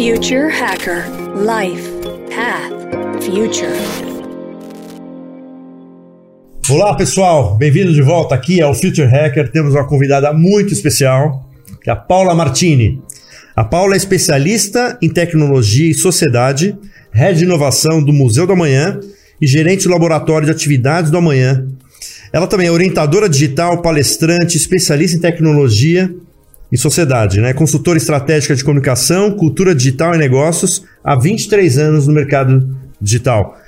Future Hacker Life Path Future. Olá pessoal, bem-vindo de volta aqui ao Future Hacker. Temos uma convidada muito especial, que é a Paula Martini. A Paula é especialista em tecnologia e sociedade, head de inovação do Museu do Amanhã e gerente do laboratório de atividades do Amanhã. Ela também é orientadora digital, palestrante, especialista em tecnologia e sociedade, né? Consultora estratégica de comunicação, cultura digital e negócios há 23 anos no mercado digital.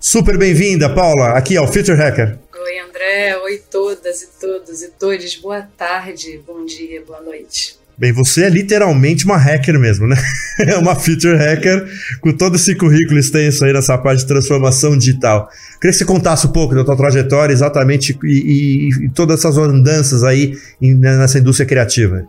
Super bem-vinda, Paula, aqui ao Future Hacker. Oi, André. Oi, todas e todos e todos. Boa tarde, bom dia, boa noite. Bem, você é literalmente uma hacker mesmo, né? É uma future hacker com todo esse currículo extenso aí nessa parte de transformação digital. Queria que você contasse um pouco da tua trajetória exatamente e, e, e todas essas andanças aí nessa indústria criativa.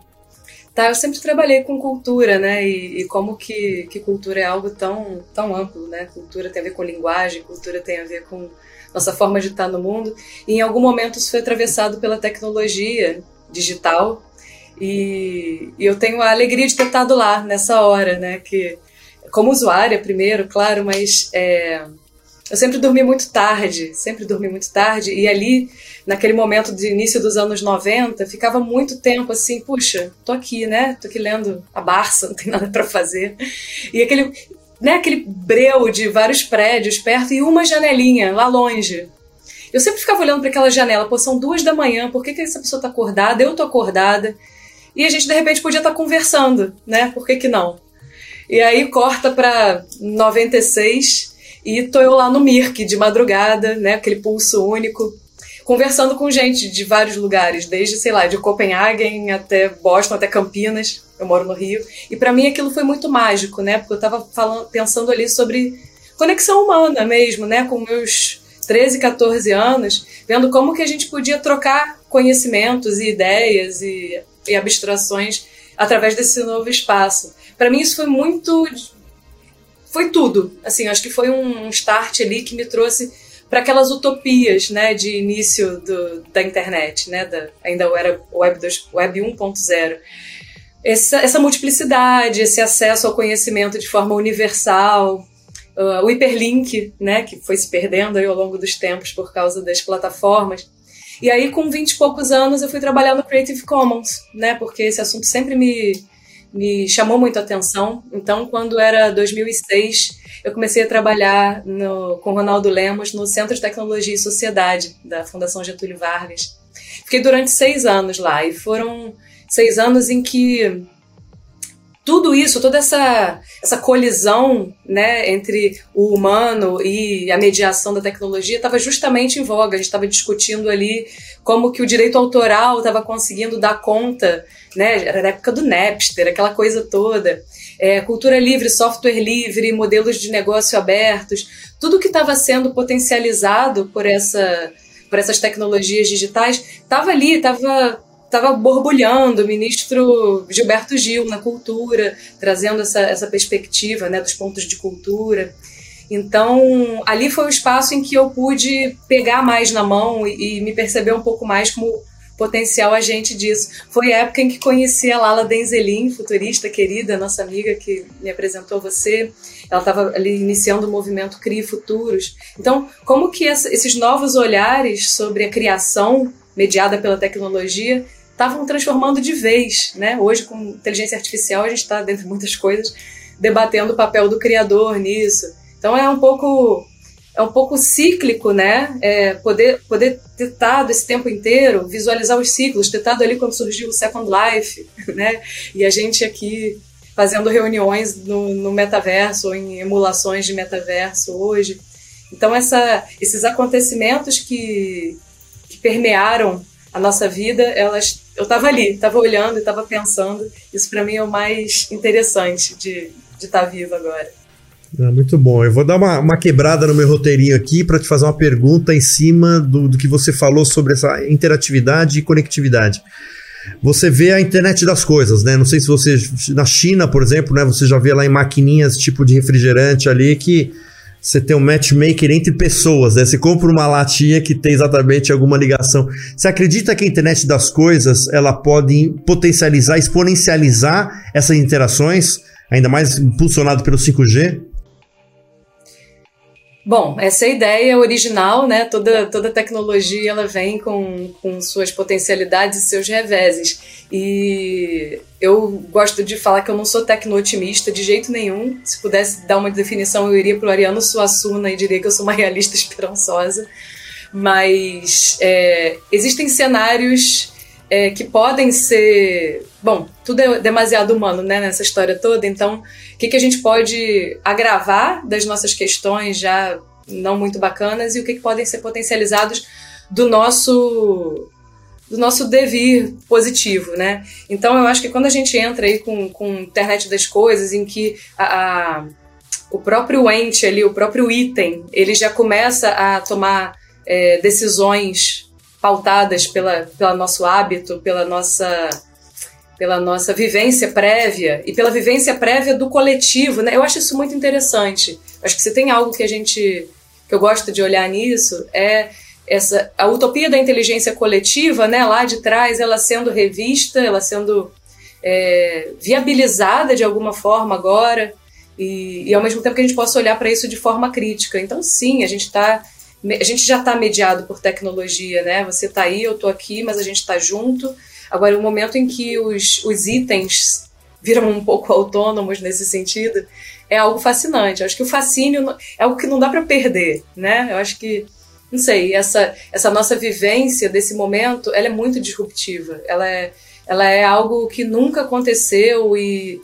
Tá, eu sempre trabalhei com cultura, né? E, e, como que, que cultura é algo tão, tão amplo, né? Cultura tem a ver com linguagem, cultura tem a ver com nossa forma de estar no mundo. E em algum momento isso foi atravessado pela tecnologia digital. E, e eu tenho a alegria de ter estado lá nessa hora, né? Que como usuária primeiro, claro, mas é, eu sempre dormi muito tarde, sempre dormi muito tarde, e ali, naquele momento de início dos anos 90, ficava muito tempo assim, puxa, tô aqui, né? Tô aqui lendo a Barça, não tem nada para fazer. E aquele, né, aquele breu de vários prédios perto e uma janelinha lá longe. Eu sempre ficava olhando para aquela janela, pô, são duas da manhã, por que, que essa pessoa tá acordada? Eu tô acordada. E a gente, de repente, podia estar tá conversando, né? Por que, que não? E aí corta para 96 e tô eu lá no Mirk de madrugada, né? Aquele pulso único, conversando com gente de vários lugares, desde, sei lá, de Copenhagen até Boston, até Campinas. Eu moro no Rio. E para mim aquilo foi muito mágico, né? Porque eu tava falando, pensando ali sobre conexão humana mesmo, né? Com meus 13, 14 anos, vendo como que a gente podia trocar conhecimentos e ideias e, e abstrações através desse novo espaço. Para mim isso foi muito foi tudo. Assim, acho que foi um start ali que me trouxe para aquelas utopias, né, de início do, da internet, né, da, ainda era Web, 2, Web 1.0. Essa, essa multiplicidade, esse acesso ao conhecimento de forma universal, uh, o hiperlink, né, que foi se perdendo aí ao longo dos tempos por causa das plataformas. E aí, com 20 e poucos anos, eu fui trabalhar no Creative Commons, né, porque esse assunto sempre me, me chamou muito a atenção. Então, quando era 2006, eu comecei a trabalhar no, com Ronaldo Lemos no Centro de Tecnologia e Sociedade da Fundação Getúlio Vargas. Fiquei durante seis anos lá e foram seis anos em que tudo isso, toda essa, essa colisão né, entre o humano e a mediação da tecnologia estava justamente em voga. A gente estava discutindo ali como que o direito autoral estava conseguindo dar conta, né, era a época do Napster, aquela coisa toda. É, cultura livre, software livre, modelos de negócio abertos, tudo que estava sendo potencializado por, essa, por essas tecnologias digitais estava ali, estava estava borbulhando, o ministro Gilberto Gil na cultura, trazendo essa, essa perspectiva né, dos pontos de cultura. Então, ali foi o espaço em que eu pude pegar mais na mão e, e me perceber um pouco mais como potencial agente disso. Foi a época em que conheci a Lala Denzelin, futurista querida, nossa amiga que me apresentou você. Ela estava ali iniciando o movimento Crie Futuros. Então, como que esses novos olhares sobre a criação mediada pela tecnologia estavam transformando de vez, né? Hoje, com inteligência artificial, a gente está, dentre muitas coisas, debatendo o papel do criador nisso. Então é um pouco é um pouco cíclico, né? É, poder poder ter estado esse tempo inteiro, visualizar os ciclos, ter estado ali quando surgiu o Second Life, né? E a gente aqui fazendo reuniões no, no metaverso ou em emulações de metaverso hoje. Então essa, esses acontecimentos que, que permearam a nossa vida, elas eu estava ali, estava olhando estava pensando. Isso para mim é o mais interessante de estar tá vivo agora. Ah, muito bom. Eu vou dar uma, uma quebrada no meu roteirinho aqui para te fazer uma pergunta em cima do, do que você falou sobre essa interatividade e conectividade. Você vê a internet das coisas, né? Não sei se você. Na China, por exemplo, né? Você já vê lá em maquininhas tipo de refrigerante ali que você tem um matchmaker entre pessoas, né? Você compra uma latinha que tem exatamente alguma ligação. Você acredita que a internet das coisas ela pode potencializar, exponencializar essas interações? ainda mais impulsionado pelo 5G? Bom, essa é a ideia original, né? Toda, toda tecnologia ela vem com, com suas potencialidades e seus reveses. E eu gosto de falar que eu não sou tecno-otimista de jeito nenhum. Se pudesse dar uma definição, eu iria para o Ariano Suassuna e diria que eu sou uma realista esperançosa. Mas é, existem cenários é, que podem ser. Bom, tudo é demasiado humano né, nessa história toda, então o que, que a gente pode agravar das nossas questões já não muito bacanas e o que, que podem ser potencializados do nosso do nosso devir positivo, né? Então eu acho que quando a gente entra aí com, com internet das coisas, em que a, a, o próprio ente ali, o próprio item, ele já começa a tomar é, decisões pautadas pela, nosso hábito, pela nossa pela nossa vivência prévia e pela vivência prévia do coletivo, né? Eu acho isso muito interessante. Acho que se tem algo que a gente que eu gosto de olhar nisso é essa a utopia da inteligência coletiva, né? Lá de trás, ela sendo revista, ela sendo é, viabilizada de alguma forma agora e, e, ao mesmo tempo que a gente possa olhar para isso de forma crítica. Então, sim, a gente está a gente já está mediado por tecnologia, né? Você está aí, eu estou aqui, mas a gente está junto. Agora, o momento em que os, os itens viram um pouco autônomos nesse sentido é algo fascinante. Eu acho que o fascínio é algo que não dá para perder, né? Eu acho que, não sei, essa, essa nossa vivência desse momento, ela é muito disruptiva. Ela é, ela é algo que nunca aconteceu e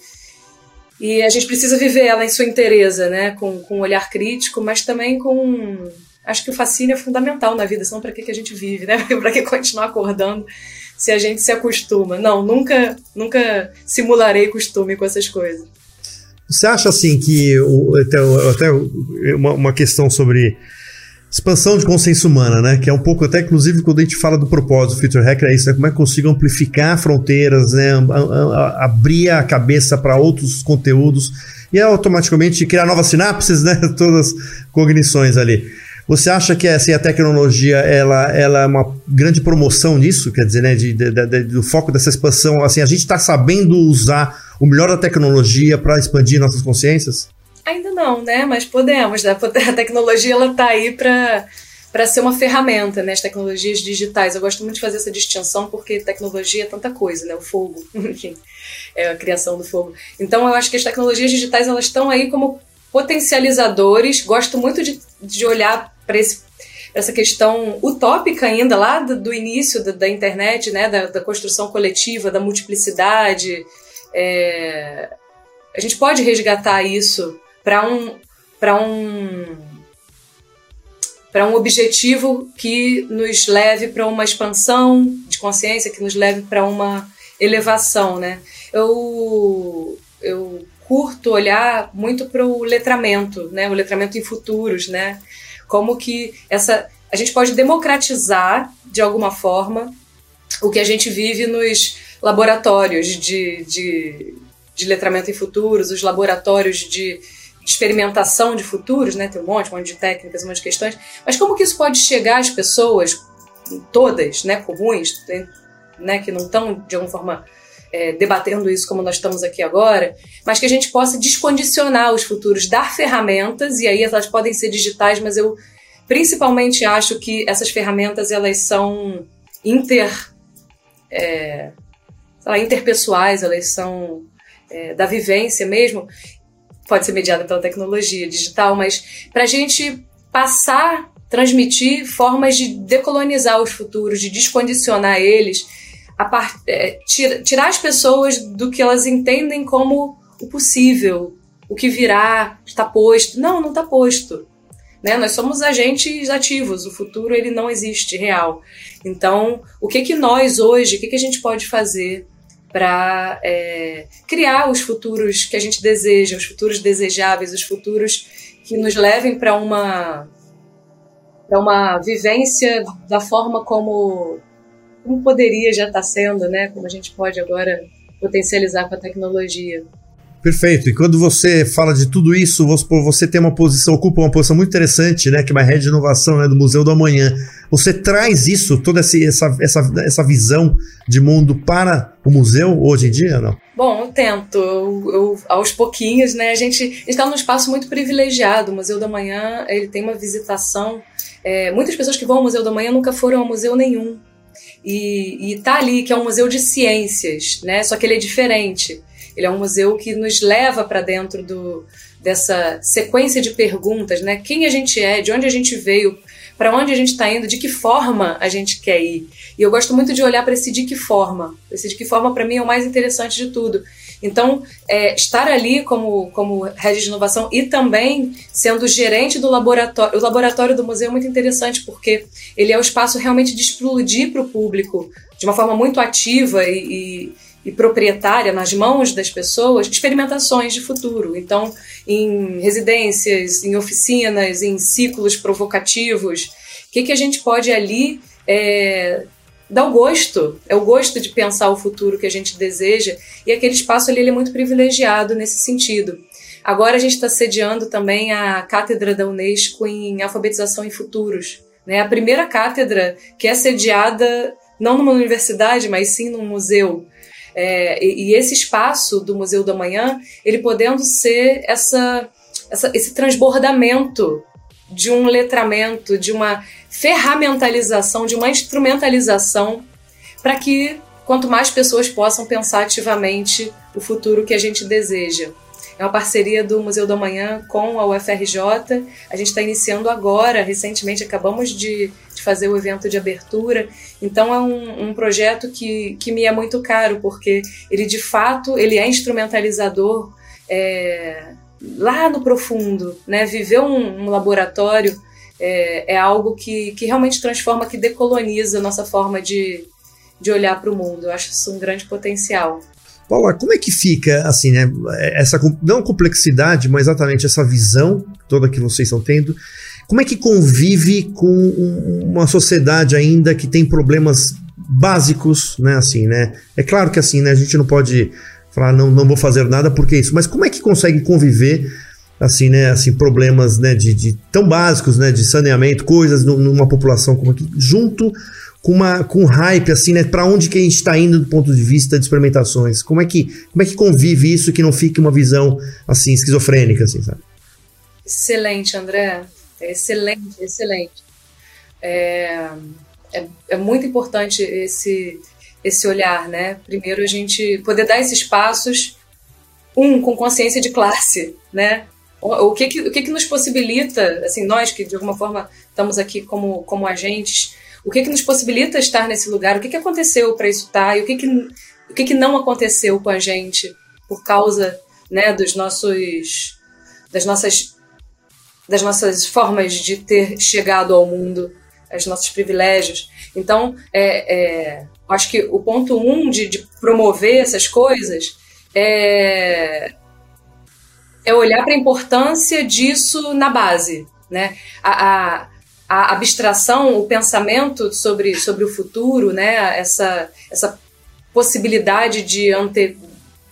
e a gente precisa viver ela em sua inteireza, né? Com, com um olhar crítico, mas também com acho que o fascínio é fundamental na vida, senão para que, que a gente vive, né? para que continuar acordando se a gente se acostuma? Não, nunca, nunca simularei costume com essas coisas. Você acha assim que até, até uma, uma questão sobre expansão de consciência humana, né? Que é um pouco, até inclusive, quando a gente fala do propósito do Future Hacker, é isso, né? Como é que consigo amplificar fronteiras, né? abrir a cabeça para outros conteúdos e automaticamente criar novas sinapses, né? Todas as cognições ali. Você acha que assim, a tecnologia ela, ela é uma grande promoção nisso? Quer dizer, né, de, de, de, do foco dessa expansão? Assim, a gente está sabendo usar o melhor da tecnologia para expandir nossas consciências? Ainda não, né? Mas podemos. Né? A tecnologia ela está aí para para ser uma ferramenta, né? As tecnologias digitais. Eu gosto muito de fazer essa distinção porque tecnologia é tanta coisa, né? O fogo, enfim, é a criação do fogo. Então eu acho que as tecnologias digitais elas estão aí como potencializadores. Gosto muito de, de olhar para essa questão utópica ainda lá do, do início da, da, internet, né, da, da, construção coletiva, da multiplicidade. É, a gente pode resgatar isso para um para um para um objetivo que nos leve para uma expansão de consciência, que nos leve para uma elevação, né? Eu eu curto olhar muito para o letramento, né? O letramento em futuros, né? Como que essa a gente pode democratizar de alguma forma o que a gente vive nos laboratórios de, de, de letramento em futuros, os laboratórios de, de experimentação de futuros, né? Tem um monte, um monte de técnicas, um monte de questões. Mas como que isso pode chegar às pessoas, todas, né, comuns, né, que não estão de alguma forma é, debatendo isso como nós estamos aqui agora, mas que a gente possa descondicionar os futuros, dar ferramentas, e aí elas podem ser digitais, mas eu principalmente acho que essas ferramentas elas são inter, é, lá, interpessoais, elas são é, da vivência mesmo, pode ser mediada pela tecnologia digital, mas para a gente passar, transmitir formas de decolonizar os futuros, de descondicionar eles, part... é, tira, tirar as pessoas do que elas entendem como o possível, o que virá, está posto. Não, não está posto. Né? Nós somos agentes ativos, o futuro ele não existe real. Então, o que que nós hoje, o que, que a gente pode fazer para é, criar os futuros que a gente deseja, os futuros desejáveis, os futuros que nos levem para uma para uma vivência da forma como como poderia já estar tá sendo, né? Como a gente pode agora potencializar com a tecnologia. Perfeito. E quando você fala de tudo isso, você tem uma posição, ocupa uma posição muito interessante, né? Que é uma rede de inovação né, do Museu do Amanhã. Você traz isso, toda essa, essa, essa visão de mundo para o museu hoje em dia, não? Bom, eu tento. Eu, eu, aos pouquinhos, né? A gente está num espaço muito privilegiado. O Museu do Amanhã ele tem uma visitação. É, muitas pessoas que vão ao Museu do Amanhã nunca foram a museu nenhum. E, e tá ali, que é um museu de ciências, né? Só que ele é diferente. Ele é um museu que nos leva para dentro do, dessa sequência de perguntas, né? Quem a gente é, de onde a gente veio, para onde a gente está indo, de que forma a gente quer ir. E eu gosto muito de olhar para esse de que forma. Esse de que forma, para mim, é o mais interessante de tudo. Então, é, estar ali como, como rede de inovação e também sendo gerente do laboratório. O laboratório do museu é muito interessante porque ele é o espaço realmente de explodir para o público de uma forma muito ativa e, e e proprietária nas mãos das pessoas experimentações de futuro. Então, em residências, em oficinas, em ciclos provocativos, o que, que a gente pode ali é, dar o gosto, é o gosto de pensar o futuro que a gente deseja, e aquele espaço ali é muito privilegiado nesse sentido. Agora a gente está sediando também a cátedra da Unesco em alfabetização em futuros. Né? A primeira cátedra que é sediada não numa universidade, mas sim num museu. É, e, e, esse espaço do Museu do Amanhã, ele podendo ser essa, essa, esse transbordamento de um letramento, de uma ferramentalização, de uma instrumentalização, para que quanto mais pessoas possam pensar ativamente o futuro que a gente deseja. É uma parceria do Museu do Amanhã com a UFRJ. A gente está iniciando agora, recentemente acabamos de, de, fazer o evento de abertura. Então é um, um, projeto que, que me é muito caro, porque ele de fato ele é instrumentalizador é, lá no profundo. Né? Viver um, um laboratório é, é, algo que, que realmente transforma, que decoloniza a nossa forma de, de olhar para o mundo. Eu acho isso um grande potencial. Paula, como é que fica, assim, né? Essa, não complexidade, mas exatamente essa visão toda que vocês estão tendo. Como é que convive com uma sociedade ainda que tem problemas básicos, né? Assim, né? É claro que assim, né? A gente não pode falar, não, não vou fazer nada porque isso, mas como é que consegue conviver assim, né, assim, problemas, né, de, de tão básicos, né, de saneamento, coisas numa população como aqui, junto com uma com hype assim, né? Para onde que a gente está indo do ponto de vista de experimentações? Como é que como é que convive isso que não fique uma visão assim esquizofrênica, assim, sabe? Excelente, André. É excelente, excelente. É, é, é, muito importante esse esse olhar, né? Primeiro a gente poder dar esses passos, um com consciência de classe, né? O, o que que, o que que nos possibilita, assim, nós que de alguma forma estamos aqui como como agentes o que, que nos possibilita estar nesse lugar, o que, que aconteceu para isso estar, tá, e o que, que, o que, que não aconteceu com a gente por causa né, dos nossos, das, nossas, das nossas formas de ter chegado ao mundo, os nossos privilégios. Então, é, é, acho que o ponto um de, de promover essas coisas é, é olhar para a importância disso na base. Né? A, a, a abstração, o pensamento sobre, sobre o futuro, né? essa, essa possibilidade de, ante,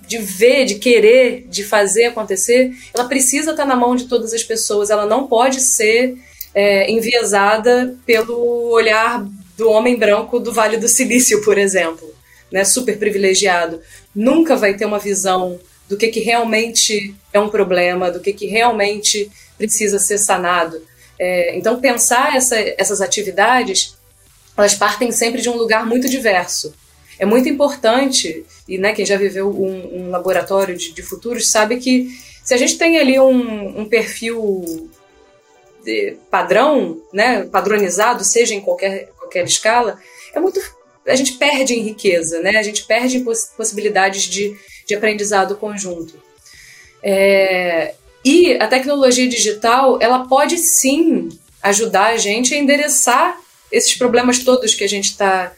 de ver, de querer, de fazer acontecer, ela precisa estar na mão de todas as pessoas, ela não pode ser é, enviesada pelo olhar do homem branco do Vale do Silício, por exemplo, né? super privilegiado. Nunca vai ter uma visão do que, que realmente é um problema, do que, que realmente precisa ser sanado. É, então, pensar essa, essas atividades, elas partem sempre de um lugar muito diverso. É muito importante, e né, quem já viveu um, um laboratório de, de, futuros sabe que se a gente tem ali um, um perfil padrão, né, padronizado, seja em qualquer, qualquer escala, é muito a gente perde em riqueza, né? A gente perde em poss possibilidades de, de aprendizado conjunto. É, e a tecnologia digital, ela pode sim ajudar a gente a endereçar esses problemas todos que a gente está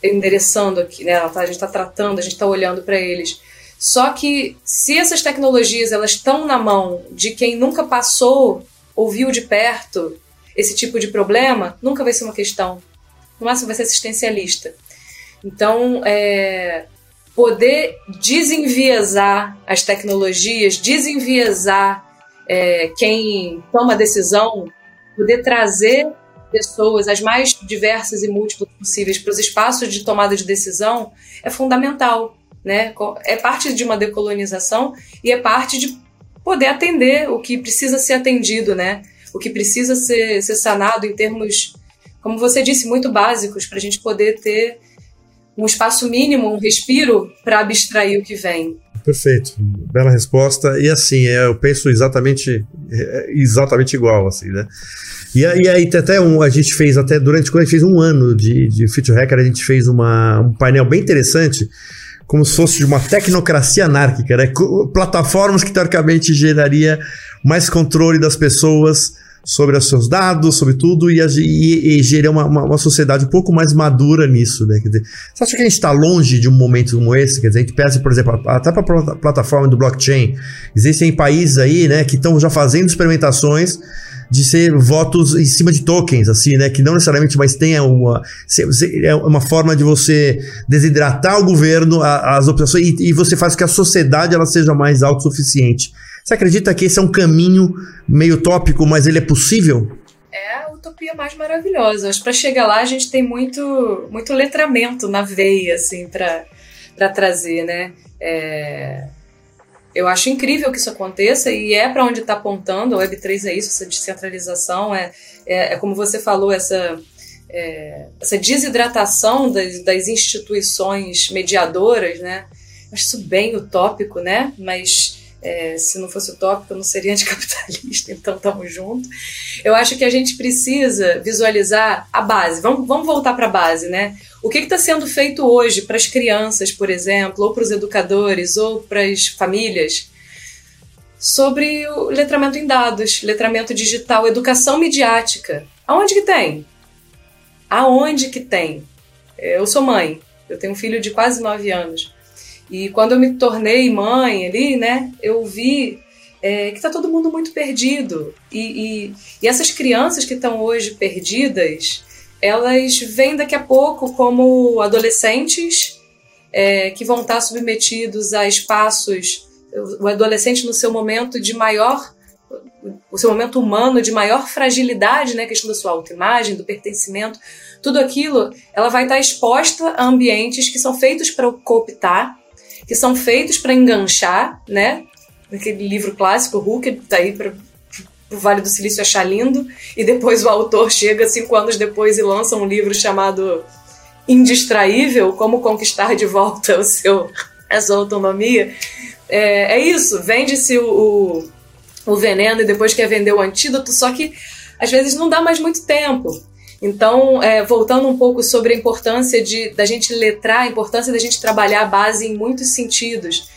endereçando aqui, né? Tá, a gente está tratando, a gente está olhando para eles. Só que se essas tecnologias elas estão na mão de quem nunca passou, ouviu de perto esse tipo de problema, nunca vai ser uma questão. No máximo vai ser assistencialista. Então, é, poder desenviesar as tecnologias, desenviesar é, quem toma decisão, poder trazer pessoas as mais diversas e múltiplas possíveis para os espaços de tomada de decisão é fundamental. Né? É parte de uma decolonização e é parte de poder atender o que precisa ser atendido, né? O que precisa ser, ser sanado em termos, como você disse, muito básicos, para a gente poder ter um espaço mínimo, um respiro para abstrair o que vem. Perfeito, bela resposta. E assim, é, eu penso exatamente, é, exatamente igual, assim, né? E, e aí até um, a gente fez até durante quando a gente fez um ano de, de Future Hacker, a gente fez uma, um painel bem interessante, como se fosse de uma tecnocracia anárquica, né? Plataformas que teoricamente geraria mais controle das pessoas sobre os seus dados, sobre tudo, e, e, e gerar uma, uma, uma, sociedade um pouco mais madura nisso, né? Quer dizer, você acha que a gente está longe de um momento como esse? Quer dizer, a gente pensa, por exemplo, até para a plataforma do blockchain, existem países aí, né, que estão já fazendo experimentações de ser votos em cima de tokens, assim, né? Que não necessariamente, mas tenha uma, é uma forma de você desidratar o governo, as opções, e, e você faz que a sociedade ela seja mais autossuficiente. Você acredita que esse é um caminho meio tópico, mas ele é possível? É a utopia mais maravilhosa. Acho que para chegar lá a gente tem muito, muito letramento na veia, assim, para trazer, né? É... Eu acho incrível que isso aconteça e é para onde está apontando. A Web3 é isso, essa descentralização, é, é, é como você falou, essa, é, essa desidratação das, das instituições mediadoras, né? Acho isso bem utópico, né? Mas é, se não fosse utópico, eu não seria anticapitalista, então estamos juntos. Eu acho que a gente precisa visualizar a base. Vamos, vamos voltar para a base, né? O que está sendo feito hoje para as crianças, por exemplo, ou para os educadores, ou para as famílias, sobre o letramento em dados, letramento digital, educação midiática. Aonde que tem? Aonde que tem? Eu sou mãe, eu tenho um filho de quase nove anos. E quando eu me tornei mãe ali, né, eu vi é, que está todo mundo muito perdido. E, e, e essas crianças que estão hoje perdidas, elas vêm daqui a pouco como adolescentes é, que vão estar submetidos a espaços. O adolescente no seu momento de maior o seu momento humano de maior fragilidade, né, a questão da sua autoimagem, do pertencimento, tudo aquilo, ela vai estar exposta a ambientes que são feitos para cooptar que são feitos para enganchar, né? Aquele livro clássico, Hooker, tá aí para o Vale do Silício achar lindo, e depois o autor chega cinco anos depois e lança um livro chamado Indistraível, Como Conquistar de Volta o seu, a sua autonomia. É, é isso, vende-se o, o, o veneno e depois quer vender o antídoto, só que às vezes não dá mais muito tempo. Então, é, voltando um pouco sobre a importância de, da gente letrar, a importância da gente trabalhar a base em muitos sentidos.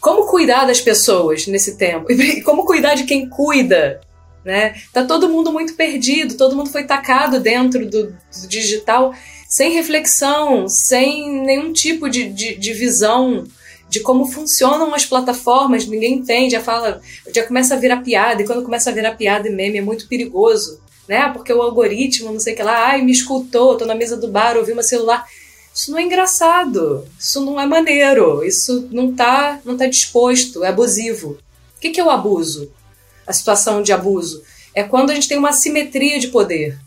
Como cuidar das pessoas nesse tempo? E como cuidar de quem cuida? Né? Tá todo mundo muito perdido, todo mundo foi tacado dentro do, do digital sem reflexão, sem nenhum tipo de, de, de visão de como funcionam as plataformas, ninguém entende, já fala, já começa a virar piada, e quando começa a virar piada e meme é muito perigoso né? Porque o algoritmo, não sei o que lá, ai, me escutou, tô na mesa do bar, ouvi meu celular. Isso não é engraçado, isso não é maneiro, isso não tá, não tá disposto, é abusivo. O que, que é o abuso? A situação de abuso é quando a gente tem uma simetria de poder,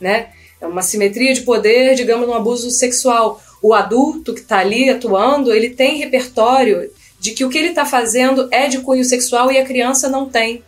né? É uma simetria de poder, digamos, no abuso sexual. O adulto que está ali atuando, ele tem repertório de que o que ele está fazendo é de cunho sexual e a criança não tem.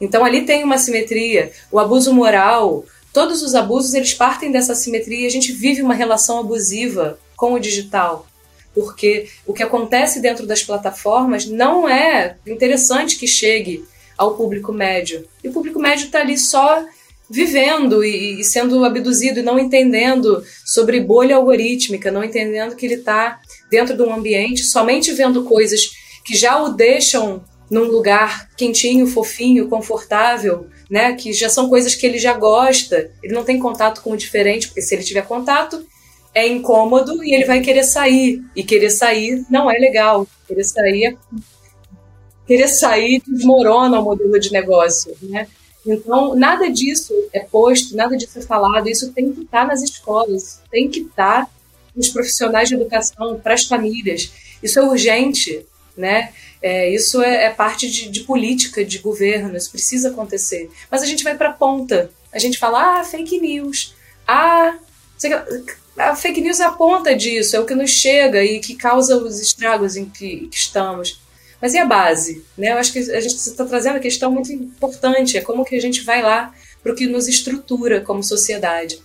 Então ali tem uma simetria, o abuso moral, todos os abusos eles partem dessa simetria a gente vive uma relação abusiva com o digital. Porque o que acontece dentro das plataformas não é interessante que chegue ao público médio. E o público médio está ali só vivendo e, e, sendo abduzido e não entendendo sobre bolha algorítmica, não entendendo que ele está dentro de um ambiente somente vendo coisas que já o deixam num lugar quentinho, fofinho, confortável, né? Que já são coisas que ele já gosta. Ele não tem contato com o diferente, porque se ele tiver contato, é incômodo e ele vai querer sair. E querer sair não é legal. Querer sair é... Querer sair desmorona o modelo de negócio, né? Então, nada disso é posto, nada disso é falado. Isso tem que estar nas escolas, tem que estar os profissionais de educação, para as famílias. Isso é urgente, né? É, isso é, é parte de, de, política, de governo, isso precisa acontecer. Mas a gente vai para a ponta. A gente fala, ah, fake news. Ah, a fake news é a ponta disso, é o que nos chega e que causa os estragos em que, que estamos. Mas e a base? Né? Eu acho que a gente está trazendo a questão muito importante, é como que a gente vai lá para o que nos estrutura como sociedade.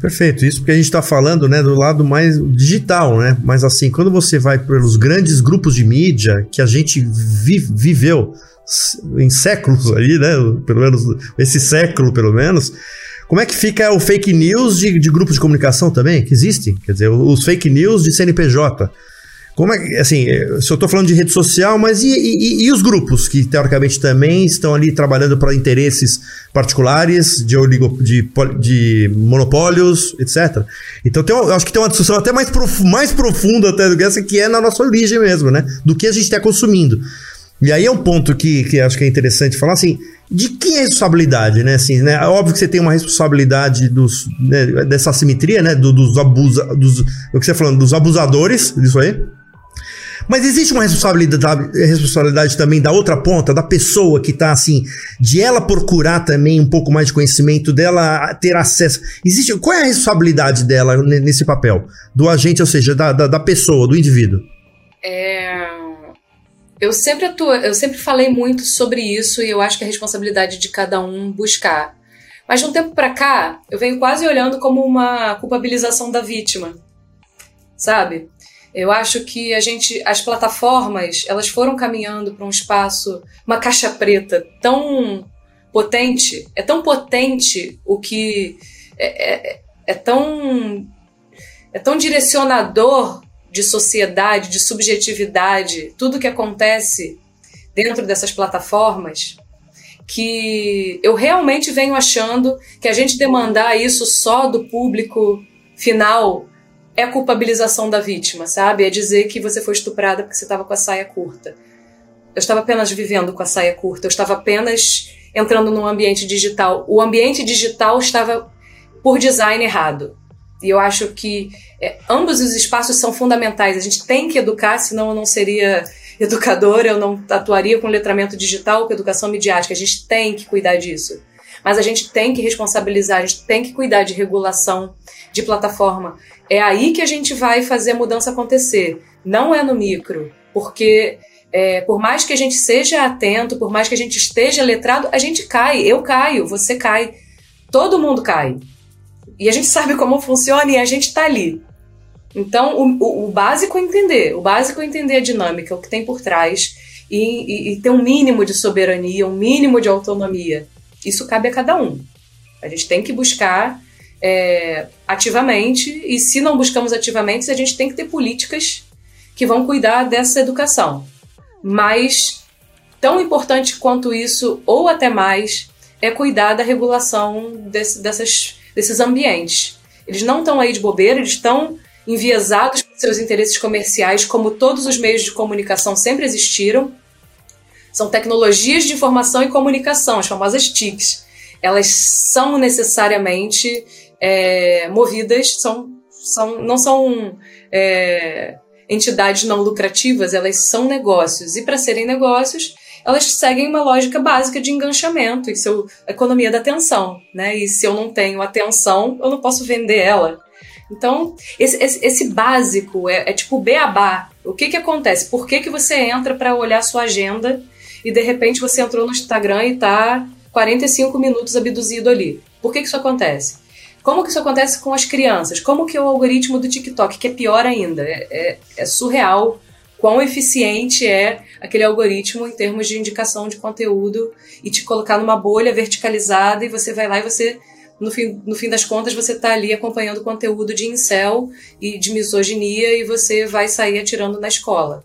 Perfeito, isso porque a gente está falando né, do lado mais digital, né? Mas assim, quando você vai pelos grandes grupos de mídia que a gente vi viveu em séculos aí, né? Pelo menos esse século, pelo menos. Como é que fica o fake news de, de grupos de comunicação também, que existem? Quer dizer, os fake news de CNPJ. Como é assim, se eu estou falando de rede social, mas e, e, e, os grupos que teoricamente também estão ali trabalhando para interesses particulares, de, oligo, de, de monopólios, etc. Então tem, eu acho que tem uma discussão até mais, prof, mais profunda até do que essa, que é na nossa origem mesmo, né? Do que a gente está consumindo. E aí é um ponto que, que acho que é interessante falar assim, de quem é a responsabilidade, né? Assim, né? É óbvio que você tem uma responsabilidade dos, né, dessa assimetria, né? Do, dos abusa, dos, o que você tá falando, dos abusadores, disso aí. Mas existe uma responsabilidade, responsabilidade também da outra ponta, da pessoa que está assim, de ela procurar também um pouco mais de conhecimento, dela ter acesso. Existe, qual é a responsabilidade dela nesse papel? Do agente, ou seja, da, da, da pessoa, do indivíduo? É, eu sempre eu sempre falei muito sobre isso e eu acho que é responsabilidade de cada um buscar. Mas de um tempo para cá, eu venho quase olhando como uma culpabilização da vítima. Sabe? Eu acho que a gente, as plataformas, elas foram caminhando para um espaço, uma caixa preta tão potente, é tão potente o que é, é, é tão é tão direcionador de sociedade, de subjetividade, tudo que acontece dentro dessas plataformas, que eu realmente venho achando que a gente demandar isso só do público final é a culpabilização da vítima, sabe? É dizer que você foi estuprada porque você estava com a saia curta. Eu estava apenas vivendo com a saia curta, eu estava apenas entrando num ambiente digital. O ambiente digital estava por design errado. E eu acho que é, ambos os espaços são fundamentais. A gente tem que educar, senão eu não seria educadora, eu não atuaria com letramento digital, com educação midiática. A gente tem que cuidar disso. Mas a gente tem que responsabilizar, a gente tem que cuidar de regulação de plataforma. É aí que a gente vai fazer a mudança acontecer. Não é no micro, porque é, por mais que a gente seja atento, por mais que a gente esteja letrado, a gente cai. Eu caio, você cai, todo mundo cai. E a gente sabe como funciona e a gente está ali. Então, o, o, o, básico é entender, o básico é entender a dinâmica, o que tem por trás e, e, e ter um mínimo de soberania, um mínimo de autonomia. Isso cabe a cada um. A gente tem que buscar é, ativamente, e se não buscamos ativamente, a gente tem que ter políticas que vão cuidar dessa educação. Mas, tão importante quanto isso, ou até mais, é cuidar da regulação desse, dessas, desses ambientes. Eles não estão aí de bobeira, eles estão enviesados por seus interesses comerciais, como todos os meios de comunicação sempre existiram. São tecnologias de informação e comunicação, as famosas TICs. Elas são necessariamente é, movidas são, são, não são é, entidades não lucrativas, elas são negócios. E para serem negócios, elas seguem uma lógica básica de enganchamento e seu economia da atenção, né? E se eu não tenho atenção, eu não posso vender ela. Então, esse, esse, esse básico é, é, tipo beabá. O que que acontece? Por que, que você entra para olhar sua agenda e de repente você entrou no Instagram e tá 45 minutos abduzido ali? Por que, que isso acontece? Como que isso acontece com as crianças? Como que o algoritmo do TikTok, que é pior ainda, é, é, é surreal quão eficiente é aquele algoritmo em termos de indicação de conteúdo e te colocar numa bolha verticalizada e você vai lá e você no fim, no fim das contas, você está ali acompanhando conteúdo de incel e de misoginia e você vai sair atirando na escola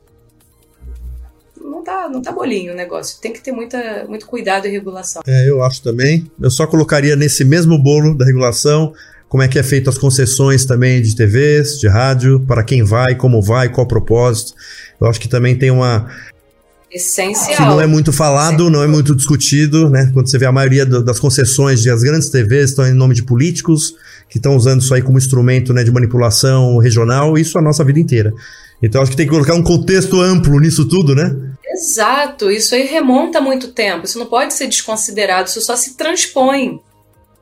não tá, não tá bolinho o negócio. Tem que ter muita, muito cuidado e regulação. É, eu acho também. Eu só colocaria nesse mesmo bolo da regulação como é que é feito as concessões também de TVs, de rádio, para quem vai, como vai, qual o propósito. Eu acho que também tem uma essencial. Que não é muito falado, Sim. não é muito discutido, né? Quando você vê a maioria das concessões das grandes TVs estão em nome de políticos que estão usando isso aí como instrumento né, de manipulação regional, isso a nossa vida inteira. Então acho que tem que colocar um contexto amplo nisso tudo, né? Exato, isso aí remonta muito tempo, isso não pode ser desconsiderado, isso só se transpõe.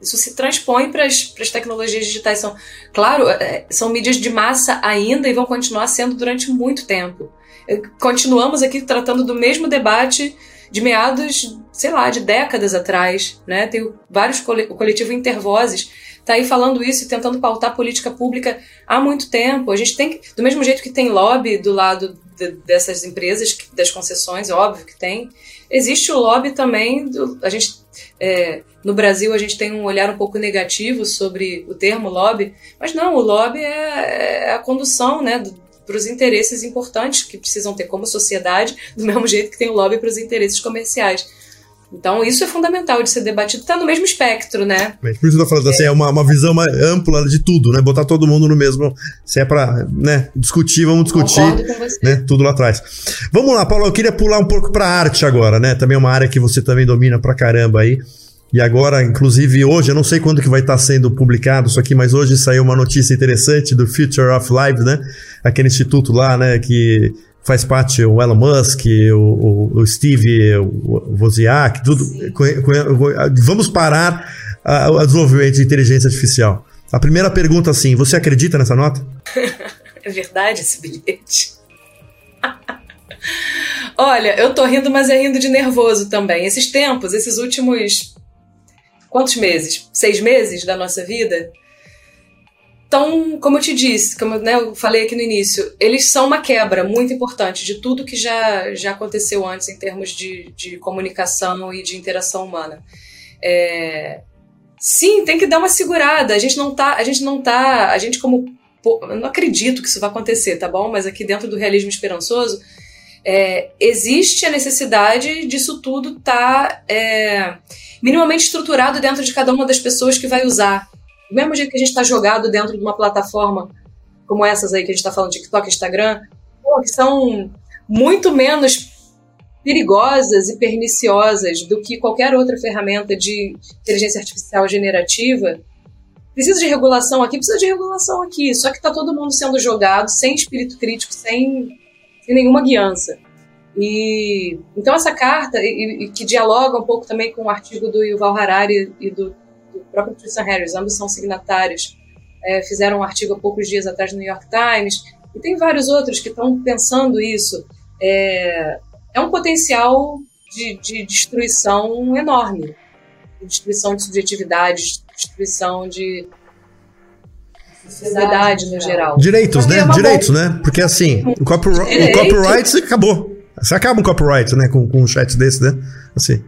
Isso se transpõe para as tecnologias digitais. São, claro, é, são mídias de massa ainda e vão continuar sendo durante muito tempo. É, continuamos aqui tratando do mesmo debate de meados, sei lá, de décadas atrás, né? Tem vários o coletivo Intervozes tá aí falando isso e tentando pautar política pública há muito tempo. A gente tem que, do mesmo jeito que tem lobby do lado de, dessas empresas, das concessões, óbvio que tem, existe o lobby também. Do, a gente, é, no Brasil, a gente tem um olhar um pouco negativo sobre o termo lobby, mas não, o lobby é, é a condução, né? para os interesses importantes que precisam ter como sociedade, do mesmo jeito que tem o lobby para os interesses comerciais. Então, isso é fundamental de ser debatido, está no mesmo espectro, né? Por isso que eu tô falando, assim, é. assim, é uma, uma visão mais ampla de tudo, né? Botar todo mundo no mesmo. Se é para né, discutir, vamos discutir. Né, tudo lá atrás. Vamos lá, Paulo, eu queria pular um pouco para arte agora, né? Também é uma área que você também domina pra caramba aí. E agora, inclusive hoje, eu não sei quando que vai estar sendo publicado isso aqui, mas hoje saiu uma notícia interessante do Future of Life, né? Aquele instituto lá, né, que faz parte o Elon Musk, o, o, o Steve o Wozniak, tudo. Vamos parar o desenvolvimento de inteligência artificial. A primeira pergunta, assim, você acredita nessa nota? é verdade esse bilhete. Olha, eu tô rindo, mas é rindo de nervoso também. Esses tempos, esses últimos. Quantos meses? Seis meses da nossa vida? Então, como eu te disse, como né, eu falei aqui no início, eles são uma quebra muito importante de tudo que já, já aconteceu antes em termos de, de comunicação e de interação humana. É, sim, tem que dar uma segurada. A gente não tá, a gente não tá, a gente como eu não acredito que isso vai acontecer, tá bom? Mas aqui dentro do realismo esperançoso, é, existe a necessidade disso tudo estar tá, é, minimamente estruturado dentro de cada uma das pessoas que vai usar. Do mesmo jeito que a gente está jogado dentro de uma plataforma como essas aí que a gente está falando, TikTok, Instagram, que são muito menos perigosas e perniciosas do que qualquer outra ferramenta de inteligência artificial generativa. Precisa de regulação aqui, precisa de regulação aqui. Só que está todo mundo sendo jogado sem espírito crítico, sem, sem nenhuma guiança. E então essa carta, e, e, que dialoga um pouco também com o artigo do Yuval Harari e do próprio Tristan Harris, ambos são signatários, é, fizeram um artigo há poucos dias atrás no New York Times, e tem vários outros que estão pensando isso. É, é um potencial de, de destruição enorme destruição de subjetividade, destruição de sociedade no geral. Direitos, né? É Direitos, boa... né? Porque assim, o, copyright, o copyright acabou. Você acaba um copyright, né? Com, com um chat desse, né? Assim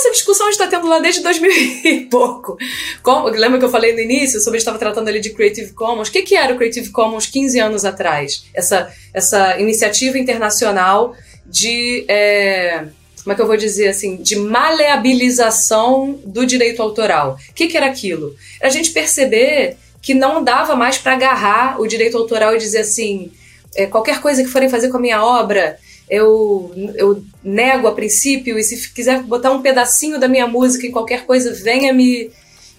essa discussão a gente está tendo lá desde 2000 e pouco. Como, lembra que eu falei no início sobre a gente estava tratando ali de Creative Commons? O que, que era o Creative Commons 15 anos atrás? Essa, essa iniciativa internacional de. É, como é que eu vou dizer assim? De maleabilização do direito autoral. O que, que era aquilo? Era a gente perceber que não dava mais para agarrar o direito autoral e dizer assim: é, qualquer coisa que forem fazer com a minha obra eu, eu nego a princípio, e se quiser botar um pedacinho da minha música em qualquer coisa, venha me,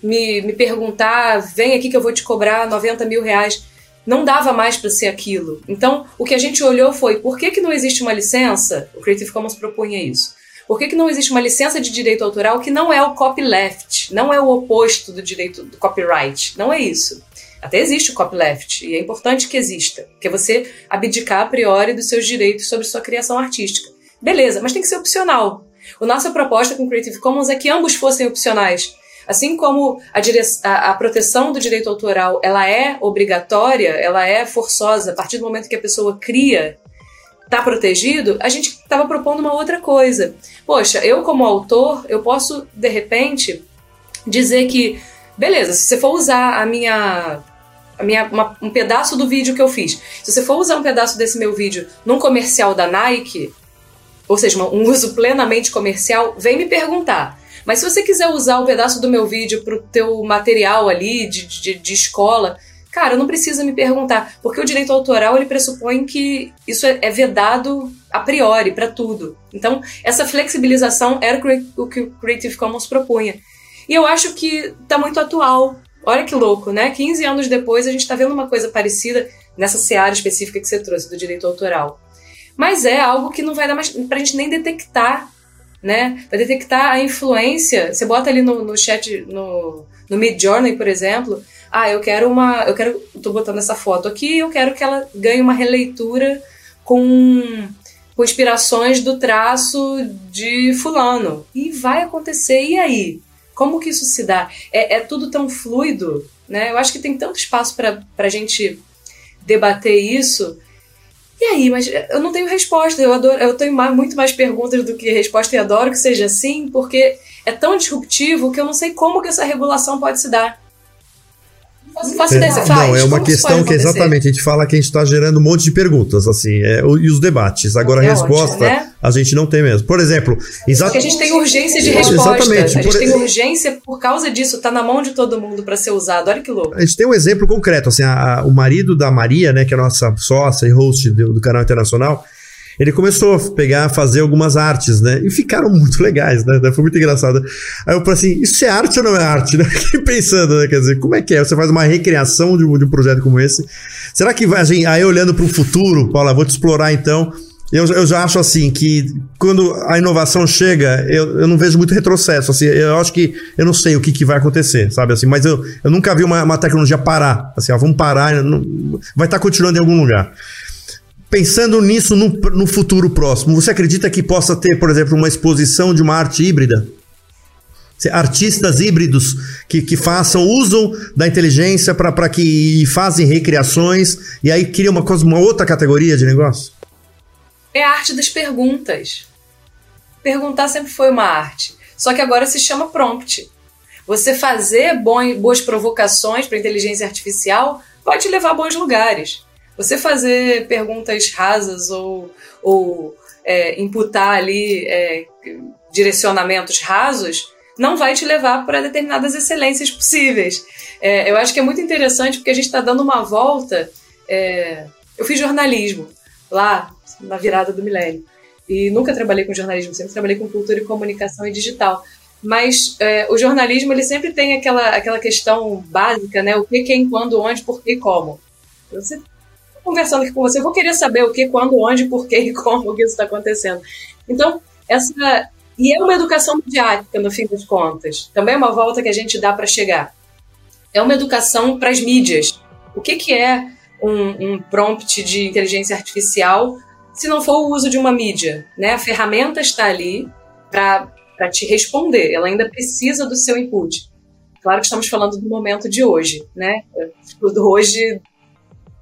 me, me perguntar, vem aqui que eu vou te cobrar 90 mil reais. Não dava mais para ser aquilo. Então, o que a gente olhou foi por que, que não existe uma licença? O Creative Commons propunha isso. Por que, que não existe uma licença de direito autoral que não é o copyleft, não é o oposto do direito do copyright? Não é isso. Até existe o copyleft, e é importante que exista, que é você abdicar a priori dos seus direitos sobre sua criação artística. Beleza, mas tem que ser opcional. A nossa proposta com Creative Commons é que ambos fossem opcionais. Assim como a, a, a, proteção do direito autoral ela é obrigatória, ela é forçosa, a partir do momento que a pessoa cria, está protegido, a gente estava propondo uma outra coisa. Poxa, eu como autor, eu posso, de repente, dizer que, beleza, se você for usar a minha minha, uma, um pedaço do vídeo que eu fiz. Se você for usar um pedaço desse meu vídeo num comercial da Nike, ou seja, um uso plenamente comercial, vem me perguntar. Mas se você quiser usar um pedaço do meu vídeo para o teu material ali de, de, de, escola, cara, não precisa me perguntar, porque o direito autoral ele pressupõe que isso é, é vedado a priori para tudo. Então, essa flexibilização era o que o Creative Commons propunha. E eu acho que está muito atual Olha que louco, né? 15 anos depois a gente está vendo uma coisa parecida nessa seara específica que você trouxe do direito autoral. Mas é algo que não vai dar mais para a gente nem detectar, né? Para detectar a influência. Você bota ali no, no chat, no, no Mid Journey, por exemplo. Ah, eu quero uma. Eu quero. Tô botando essa foto aqui, eu quero que ela ganhe uma releitura com, com inspirações do traço de fulano. E vai acontecer, e aí? Como que isso se dá? É, é tudo tão fluido, né? Eu acho que tem tanto espaço para a gente debater isso. E aí, mas eu não tenho resposta. Eu adoro, eu tenho mais, muito mais perguntas do que resposta e adoro que seja assim, porque é tão disruptivo que eu não sei como que essa regulação pode se dar. Não faço ideia, você faz. Não, é uma Como questão que exatamente a gente fala que a gente está gerando um monte de perguntas, assim, é, e os debates. Agora é a resposta ótimo, né? a gente não tem mesmo. Por exemplo, exatamente. Porque a gente tem urgência de resposta. Exatamente. A gente por... tem urgência por causa disso, está na mão de todo mundo para ser usado. Olha que louco. A gente tem um exemplo concreto, assim, a, a, o marido da Maria, né, que é a nossa sócia e host do, do canal internacional, ele começou a pegar, fazer algumas artes, né? E ficaram muito legais, né? Foi muito engraçado. Aí eu falei assim, isso é arte ou não é arte? Fiquei pensando, né? Quer dizer, como é que é? Você faz uma recriação de um, de um projeto como esse. Será que vai, assim, aí olhando para o futuro, Paula, vou te explorar então. Eu, eu já acho assim que quando a inovação chega, eu, eu não vejo muito retrocesso. Assim, eu acho que eu não sei o que, que vai acontecer, sabe? Assim, mas eu, eu nunca vi uma, uma tecnologia parar. Assim, ó, vamos parar, não, vai estar tá continuando em algum lugar. Pensando nisso no, no futuro próximo, você acredita que possa ter, por exemplo, uma exposição de uma arte híbrida? Artistas híbridos que, que façam, usam da inteligência para que fazem recriações e aí cria uma, coisa, uma outra categoria de negócio? É a arte das perguntas. Perguntar sempre foi uma arte. Só que agora se chama prompt. Você fazer boas provocações para inteligência artificial pode levar a bons lugares. Você fazer perguntas rasas ou, ou é, imputar ali é, direcionamentos rasos não vai te levar para determinadas excelências possíveis. É, eu acho que é muito interessante porque a gente está dando uma volta. É, eu fiz jornalismo lá na virada do milênio e nunca trabalhei com jornalismo, sempre trabalhei com cultura e comunicação e digital. Mas é, o jornalismo ele sempre tem aquela, aquela questão básica, né? O que, quem, quando, onde, por que, como. Você conversando aqui com você, eu vou querer saber o que, quando, onde, por que e como que isso está acontecendo. Então, essa. E é uma educação midiática, no fim das contas. Também é uma volta que a gente dá para chegar. É uma educação para as mídias. O que, que é um, um prompt de inteligência artificial se não for o uso de uma mídia? Né? A ferramenta está ali para te responder, ela ainda precisa do seu input. Claro que estamos falando do momento de hoje, né? Hoje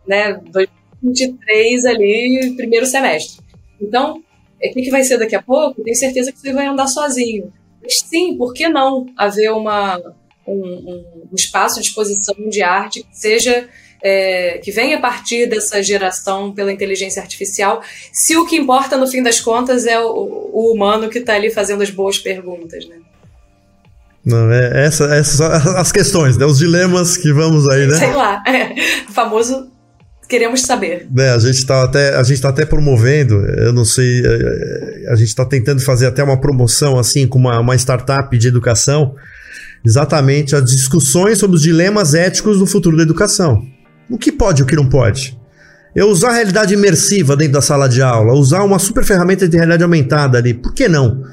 né, 2023 ali, primeiro semestre. Então, o que, que vai ser daqui a pouco? Tenho certeza que você vai andar sozinho. Mas sim, por que não haver uma, um, um espaço de exposição de arte que seja é, que venha a partir dessa geração pela inteligência artificial, se o que importa no fim das contas é o, o humano que está ali fazendo as boas perguntas, né? Não, é, essa, essas as questões, né? Os dilemas que vamos aí, né? Sei lá, é, o famoso queremos saber. É, a gente está até, a gente tá até promovendo, eu não sei, é, é, a gente está tentando fazer até uma promoção assim com uma, uma startup de educação, exatamente as discussões sobre os dilemas éticos do futuro da educação. O que pode e o que não pode? Eu usar a realidade imersiva dentro da sala de aula, usar uma super ferramenta de realidade aumentada ali, por que não?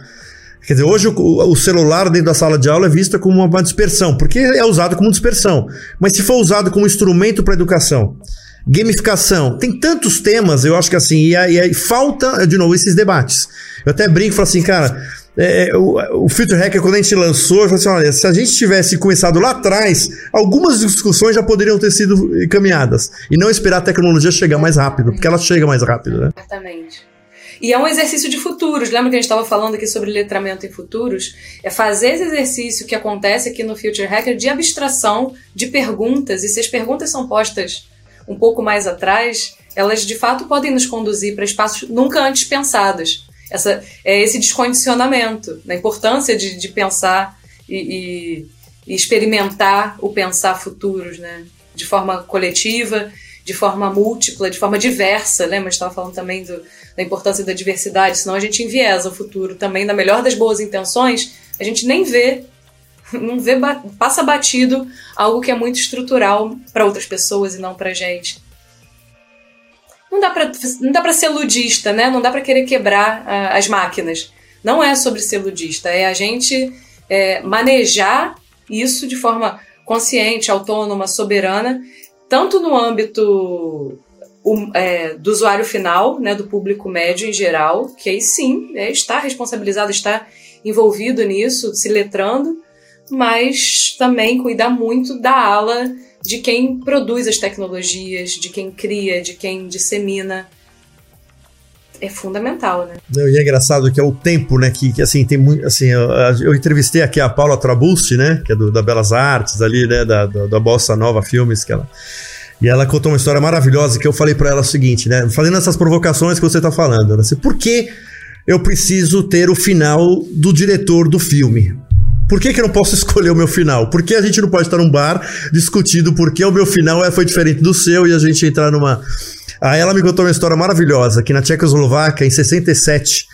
Quer dizer, hoje o, celular dentro da sala de aula é visto como uma dispersão, porque é usado como dispersão. Mas se for usado como instrumento para educação, Gamificação. Tem tantos temas, eu acho que assim, e aí, falta, de novo, esses debates. Eu até brinco e falo assim, cara, é, o, o Filter Hacker, quando a gente lançou, eu falei assim: olha, se a gente tivesse começado lá atrás, algumas discussões já poderiam ter sido encaminhadas. E não esperar a tecnologia chegar mais rápido, porque ela chega mais rápido, né? Exatamente. E é um exercício de futuros. Lembra que a gente estava falando aqui sobre letramento em futuros? É fazer esse exercício que acontece aqui no Future Hacker de abstração de perguntas. E se as perguntas são postas um pouco mais atrás, elas de fato podem nos conduzir para espaços nunca antes pensados. Essa, é esse descondicionamento, a importância de, de pensar e, e, e, experimentar o pensar futuros, né? De forma coletiva, de forma múltipla, de forma diversa. A gente estava falando também do, da importância da diversidade, senão a gente enviesa o futuro também, na melhor das boas intenções, a gente nem vê não vê passa batido algo que é muito estrutural para outras pessoas e não para gente. Não dá para não dá para ser ludista, né? Não dá para querer quebrar uh, as máquinas. Não é sobre ser ludista, é a gente é, manejar isso de forma consciente, autônoma, soberana, tanto no âmbito o, é, do usuário final, né, do público médio em geral, que aí sim é, está responsabilizado, está envolvido nisso, se letrando, mas também cuidar muito da ala de quem produz as tecnologias, de quem cria, de quem dissemina. É fundamental, né? Não, e é engraçado que é o tempo, né? Que, que assim, tem muito. Assim, eu, eu, entrevistei aqui a Paula Trabusti, né? Que é do, da Belas Artes ali, né? Da, da, da Bossa Nova Filmes, que ela. E ela contou uma história maravilhosa que eu falei para ela o seguinte, né? Fazendo essas provocações que você tá falando, né? Assim, por que eu preciso ter o final do diretor do filme? Por que, que eu não posso escolher o meu final? Por que a gente não pode estar num bar discutindo por que o meu final é, foi diferente do seu e a gente entrar numa. Aí ela me contou uma história maravilhosa que na Tchecoslováquia, em 67,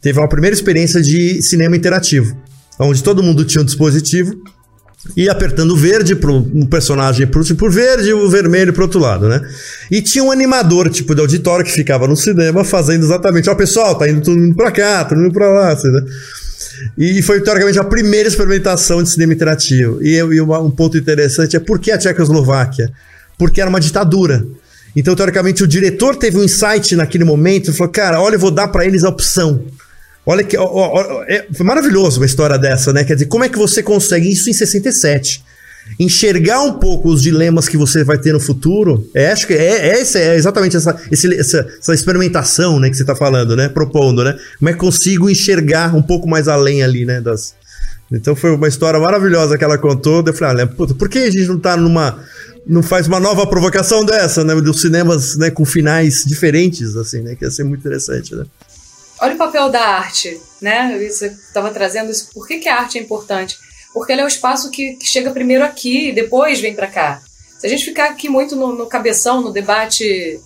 teve uma primeira experiência de cinema interativo, onde todo mundo tinha um dispositivo e apertando verde para um personagem por, por verde e o vermelho para outro lado, né? E tinha um animador, tipo, de auditório que ficava no cinema fazendo exatamente, ó, oh, pessoal, tá indo todo mundo pra cá, todo mundo pra lá, assim, né? E foi, teoricamente, a primeira experimentação de cinema interativo. E, e um ponto interessante é por que a Tchecoslováquia? Porque era uma ditadura. Então, teoricamente, o diretor teve um insight naquele momento e falou: cara, olha, eu vou dar para eles a opção. Olha que. Ó, ó, é, maravilhoso uma história dessa, né? Quer dizer, como é que você consegue isso em 67? Enxergar um pouco os dilemas que você vai ter no futuro, é, acho que é, é, é exatamente essa, esse, essa, essa, experimentação né, que você está falando, né? Propondo, né? Como é que consigo enxergar um pouco mais além ali, né? Das, então foi uma história maravilhosa que ela contou. Eu falei, ah, puta, por que a gente não tá numa. Não faz uma nova provocação dessa, né? Dos cinemas né, com finais diferentes, assim, né? Que ia ser muito interessante, né? Olha o papel da arte, né? Você estava trazendo isso. Por que, que a arte é importante? Porque ela é o espaço que, que chega primeiro aqui e depois vem para cá. Se a gente ficar aqui muito no, no cabeção, no debate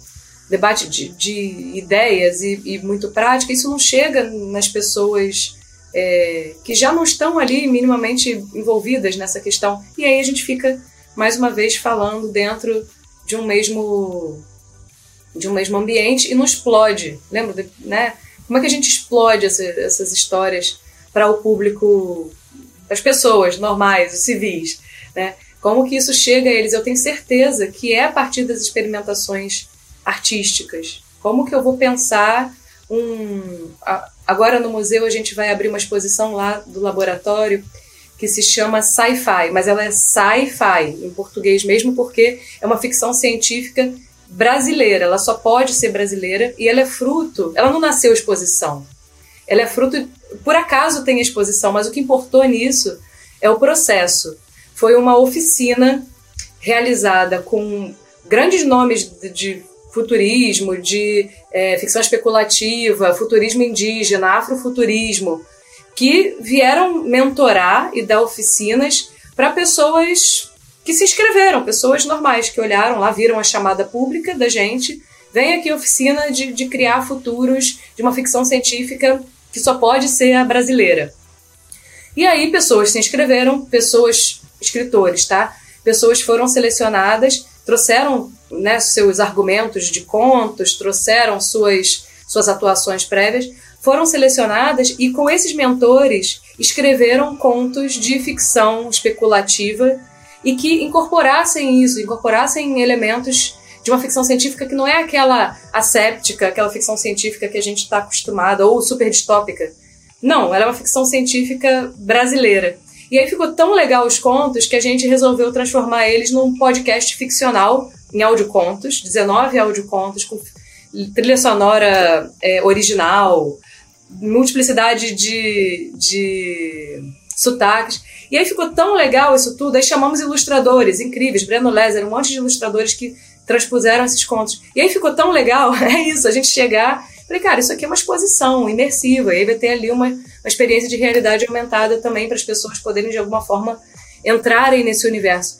debate de, de ideias e, e, muito prática, isso não chega nas pessoas é, que já não estão ali minimamente envolvidas nessa questão. E aí a gente fica, mais uma vez, falando dentro de um mesmo de um mesmo ambiente e não explode. Lembra, né? Como é que a gente explode essa, essas histórias para o público, as pessoas normais, os civis, né? Como que isso chega a eles? Eu tenho certeza que é a partir das experimentações artísticas. Como que eu vou pensar um. Agora no museu a gente vai abrir uma exposição lá do laboratório que se chama Sci-Fi, mas ela é Sci-Fi em português mesmo porque é uma ficção científica brasileira, ela só pode ser brasileira e ela é fruto, ela não nasceu exposição. Ela é fruto, por acaso tem exposição, mas o que importou nisso é o processo. Foi uma oficina realizada com grandes nomes de, futurismo, de é, ficção especulativa, futurismo indígena, afrofuturismo, que vieram mentorar e dar oficinas para pessoas que se inscreveram, pessoas normais que olharam lá, viram a chamada pública da gente. Vem aqui oficina de, de criar futuros de uma ficção científica que só pode ser a brasileira. E aí pessoas se inscreveram, pessoas, escritores, tá? Pessoas foram selecionadas, trouxeram né, seus argumentos de contos, trouxeram suas, suas atuações prévias, foram selecionadas e com esses mentores escreveram contos de ficção especulativa e que incorporassem isso, incorporassem elementos de uma ficção científica que não é aquela asséptica, aquela ficção científica que a gente está acostumado, ou super distópica. Não, ela é uma ficção científica brasileira. E aí ficou tão legal os contos que a gente resolveu transformar eles num podcast ficcional em audiocontos, 19 audiocontos com trilha sonora é, original, multiplicidade de, de sotaques. E aí ficou tão legal isso tudo, aí chamamos ilustradores incríveis, Breno Lezer, um monte de ilustradores que transpuseram esses contos. E aí ficou tão legal, é isso, a gente chegar. Falei, cara, isso aqui é uma exposição imersiva, e aí vai ter ali uma, uma experiência de realidade aumentada também para as pessoas poderem, de alguma forma, entrarem nesse universo.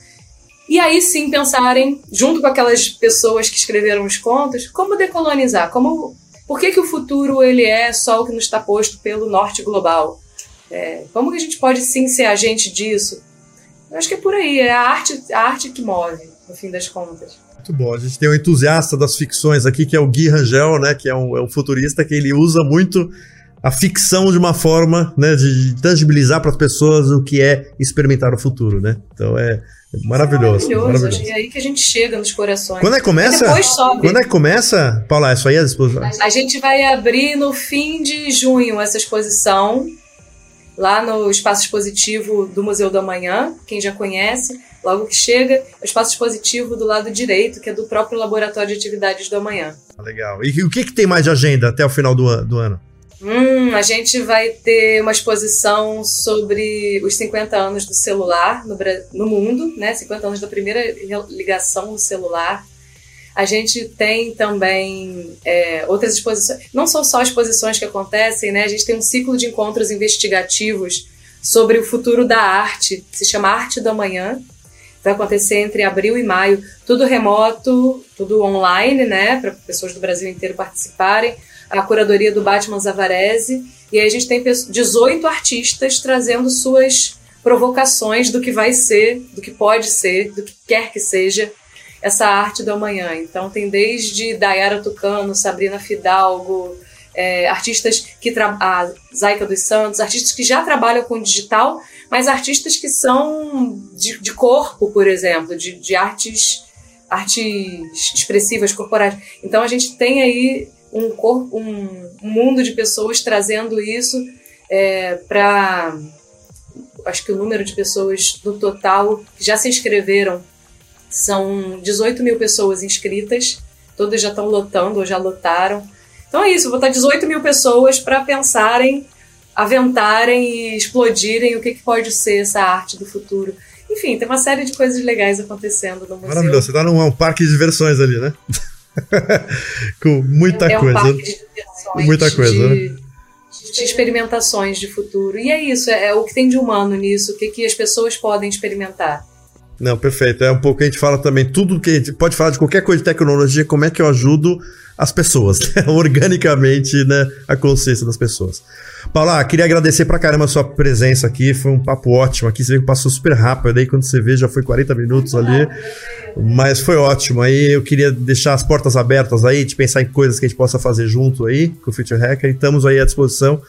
E aí sim pensarem, junto com aquelas pessoas que escreveram os contos, como decolonizar, como por que, que o futuro ele é só o que nos está posto pelo norte global? É, como que a gente pode sim ser agente disso? Eu acho que é por aí, é a arte, a arte que move, no fim das contas. Muito bom. A gente tem um entusiasta das ficções aqui, que é o Gui Rangel, né? Que é um, é um futurista que ele usa muito a ficção de uma forma né, de tangibilizar para as pessoas o que é experimentar o futuro, né? Então é, maravilhoso. É maravilhoso. maravilhoso. É aí que a gente chega nos corações. Quando é que começa? depois sobe. Quando é que começa, Paula? É isso aí a exposição? A gente vai abrir no fim de junho essa exposição lá no espaço expositivo do Museu da Manhã, quem já conhece, logo que chega, o espaço expositivo do lado direito, que é do próprio Laboratório de Atividades do Amanhã. Legal. E o que, que tem mais de agenda até o final do, do ano? Hum, a gente vai ter uma exposição sobre os 50 anos do celular no, no mundo, né? 50 anos da primeira ligação do celular. A gente tem também é, outras exposições, não são só exposições que acontecem, né? A gente tem um ciclo de encontros investigativos sobre o futuro da arte, se chama Arte da Manhã. Vai acontecer entre abril e maio, tudo remoto, tudo online, né? Para pessoas do Brasil inteiro participarem a curadoria do Batman Zavarese, e aí a gente tem 18 artistas trazendo suas provocações do que vai ser, do que pode ser, do que quer que seja essa arte do amanhã. Então tem desde Dayara Tucano, Sabrina Fidalgo, é, artistas que a Zaika dos Santos, artistas que já trabalham com digital, mas artistas que são de, de corpo, por exemplo, de, de artes artes expressivas corporais. Então a gente tem aí um, corpo, um, mundo de pessoas trazendo isso é, para. Acho que o número de pessoas no total que já se inscreveram são 18 mil pessoas inscritas, todas já estão lotando ou já lotaram. Então é isso, vou botar 18 mil pessoas para pensarem, aventarem e explodirem o que, que pode ser essa arte do futuro. Enfim, tem uma série de coisas legais acontecendo no museu. Maravilhoso, você está num um parque de diversões ali, né? com muita é, é um coisa. Parque de muita coisa, de, né? de experimentações de futuro. E é isso, é, é, o que tem de humano nisso, o que, que as pessoas podem experimentar. Não, perfeito. É um pouco que a gente fala também, tudo que a gente pode falar de qualquer coisa de tecnologia, como é que eu ajudo as pessoas, né? organicamente, né? A consciência das pessoas. Paula, queria agradecer pra caramba a sua presença aqui, foi um papo ótimo aqui, você vê que passou super rápido, aí quando você vê já foi 40 minutos ali, mas foi ótimo. Aí eu queria deixar as portas abertas aí, de pensar em coisas que a gente possa fazer junto aí com o Future Hacker, e estamos aí à disposição.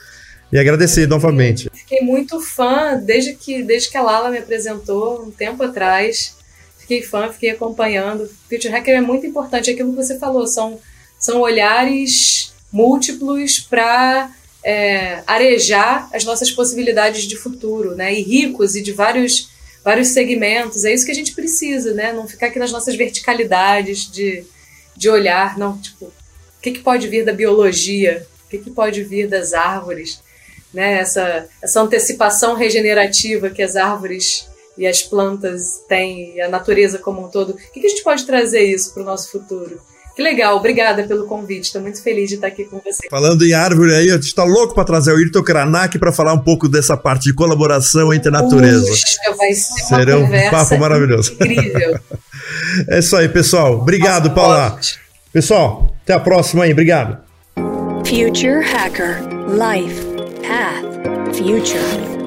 E agradecer novamente. Fiquei muito fã desde que, desde que a Lala me apresentou um tempo atrás. Fiquei fã, fiquei acompanhando. Future Hacker é muito importante, é aquilo que você falou, são são olhares múltiplos para é, arejar as nossas possibilidades de futuro, né? E ricos e de vários, vários segmentos. É isso que a gente precisa, né? Não ficar aqui nas nossas verticalidades de, de olhar, não, tipo, o que, que pode vir da biologia? O que, que pode vir das árvores? Né? Essa, essa antecipação regenerativa que as árvores e as plantas têm, e a natureza como um todo. O que, que a gente pode trazer isso para o nosso futuro? Que legal, obrigada pelo convite. Estou muito feliz de estar aqui com você. Falando em árvore aí, a gente está louco para trazer o Irto Kranak para falar um pouco dessa parte de colaboração entre a natureza. Puxa, vai ser Será um papo maravilhoso. Incrível. é isso aí, pessoal. Obrigado, Nossa, Paula. Pode. Pessoal, até a próxima aí. Obrigado. Future Hacker Life Path Future